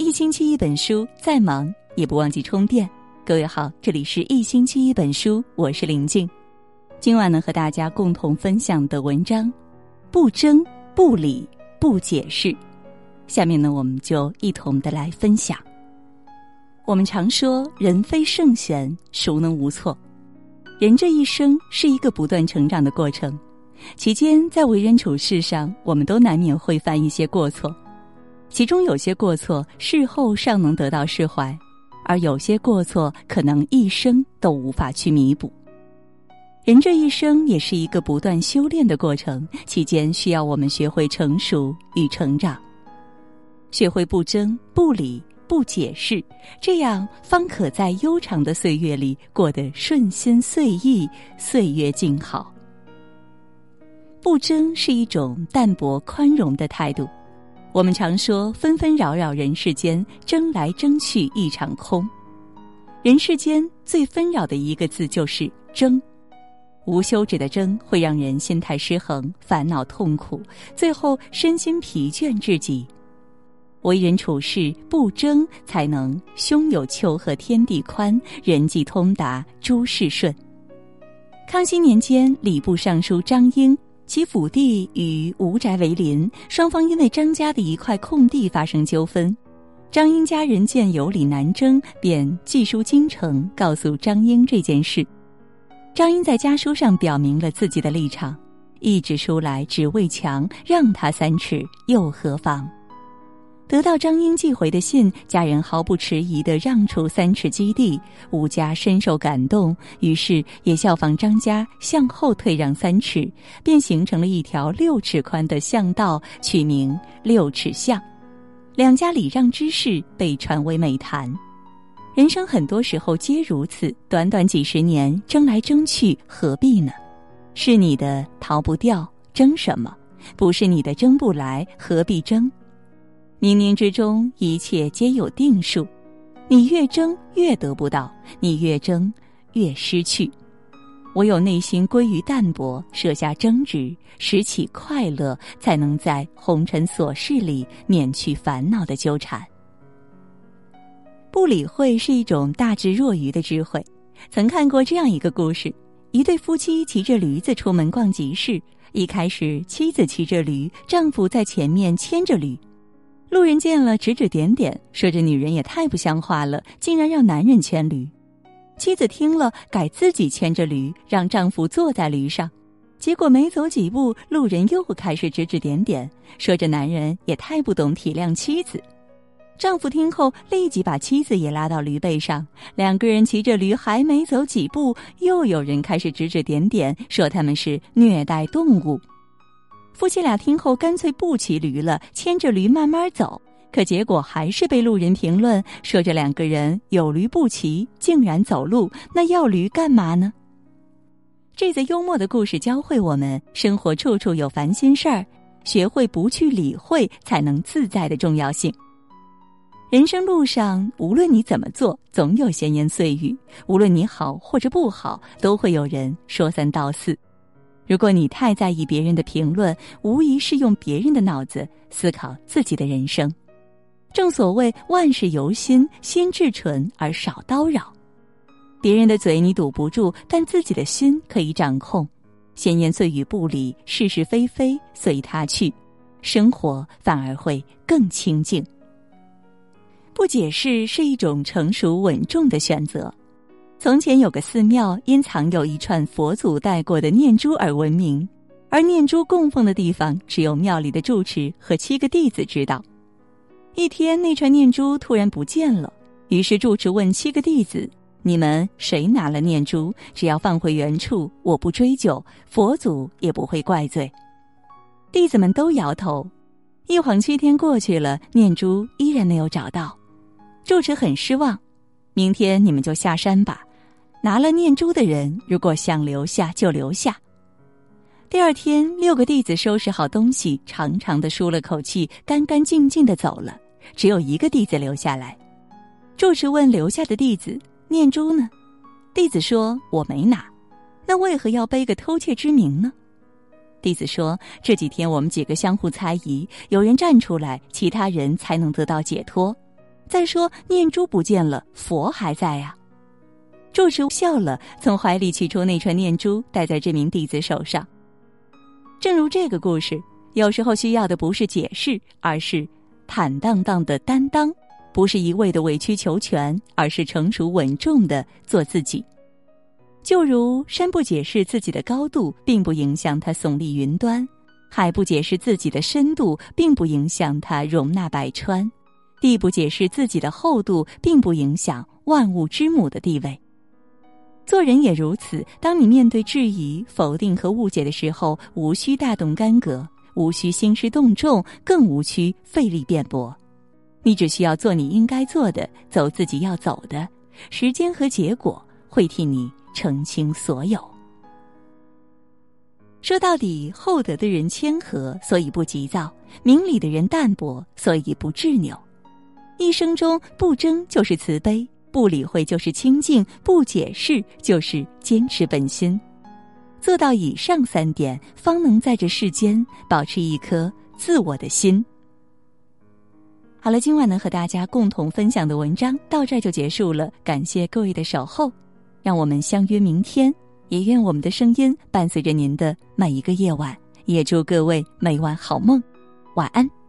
一星期一本书，再忙也不忘记充电。各位好，这里是一星期一本书，我是林静。今晚呢，和大家共同分享的文章：不争、不理、不解释。下面呢，我们就一同的来分享。我们常说，人非圣贤，孰能无错？人这一生是一个不断成长的过程，期间在为人处事上，我们都难免会犯一些过错。其中有些过错事后尚能得到释怀，而有些过错可能一生都无法去弥补。人这一生也是一个不断修炼的过程，期间需要我们学会成熟与成长，学会不争、不理、不解释，这样方可在悠长的岁月里过得顺心随意，岁月静好。不争是一种淡泊宽容的态度。我们常说，纷纷扰扰人世间，争来争去一场空。人世间最纷扰的一个字就是争，无休止的争会让人心态失衡、烦恼痛苦，最后身心疲倦至极。为人处事不争，才能胸有丘壑天地宽，人际通达诸事顺。康熙年间，礼部尚书张英。其府地与吴宅为邻，双方因为张家的一块空地发生纠纷。张英家人见有理难争，便寄书京城，告诉张英这件事。张英在家书上表明了自己的立场：一纸书来只为强，让他三尺又何妨？得到张英寄回的信，家人毫不迟疑地让出三尺基地，吴家深受感动，于是也效仿张家向后退让三尺，便形成了一条六尺宽的巷道，取名六尺巷。两家礼让之事被传为美谈。人生很多时候皆如此，短短几十年争来争去，何必呢？是你的逃不掉，争什么？不是你的争不来，何必争？冥冥之中，一切皆有定数。你越争越得不到，你越争越失去。唯有内心归于淡泊，舍下争执，拾起快乐，才能在红尘琐事里免去烦恼的纠缠。不理会是一种大智若愚的智慧。曾看过这样一个故事：一对夫妻骑着驴子出门逛集市，一开始妻子骑着驴，丈夫在前面牵着驴。路人见了，指指点点，说：“这女人也太不像话了，竟然让男人牵驴。”妻子听了，改自己牵着驴，让丈夫坐在驴上。结果没走几步，路人又开始指指点点，说：“这男人也太不懂体谅妻子。”丈夫听后，立即把妻子也拉到驴背上，两个人骑着驴，还没走几步，又有人开始指指点点，说他们是虐待动物。夫妻俩听后，干脆不骑驴了，牵着驴慢慢走。可结果还是被路人评论说：“这两个人有驴不骑，竟然走路，那要驴干嘛呢？”这则幽默的故事教会我们：生活处处有烦心事儿，学会不去理会，才能自在的重要性。人生路上，无论你怎么做，总有闲言碎语；无论你好或者不好，都会有人说三道四。如果你太在意别人的评论，无疑是用别人的脑子思考自己的人生。正所谓万事由心，心至纯而少叨扰。别人的嘴你堵不住，但自己的心可以掌控。闲言碎语不理，是是非非随他去，生活反而会更清静。不解释是一种成熟稳重的选择。从前有个寺庙，因藏有一串佛祖带过的念珠而闻名，而念珠供奉的地方只有庙里的住持和七个弟子知道。一天，那串念珠突然不见了，于是住持问七个弟子：“你们谁拿了念珠？只要放回原处，我不追究，佛祖也不会怪罪。”弟子们都摇头。一晃七天过去了，念珠依然没有找到，住持很失望。明天你们就下山吧。拿了念珠的人，如果想留下就留下。第二天，六个弟子收拾好东西，长长的舒了口气，干干净净的走了。只有一个弟子留下来。住持问留下的弟子：“念珠呢？”弟子说：“我没拿。”那为何要背个偷窃之名呢？弟子说：“这几天我们几个相互猜疑，有人站出来，其他人才能得到解脱。再说念珠不见了，佛还在呀。住持笑了，从怀里取出那串念珠，戴在这名弟子手上。正如这个故事，有时候需要的不是解释，而是坦荡荡的担当；不是一味的委曲求全，而是成熟稳重的做自己。就如山不解释自己的高度，并不影响它耸立云端；海不解释自己的深度，并不影响它容纳百川；地不解释自己的厚度，并不影响万物之母的地位。做人也如此。当你面对质疑、否定和误解的时候，无需大动干戈，无需兴师动众，更无需费力辩驳。你只需要做你应该做的，走自己要走的。时间和结果会替你澄清所有。说到底，厚德的人谦和，所以不急躁；明理的人淡泊，所以不执拗。一生中不争就是慈悲。不理会就是清净，不解释就是坚持本心。做到以上三点，方能在这世间保持一颗自我的心。好了，今晚能和大家共同分享的文章到这儿就结束了，感谢各位的守候，让我们相约明天。也愿我们的声音伴随着您的每一个夜晚，也祝各位每晚好梦，晚安。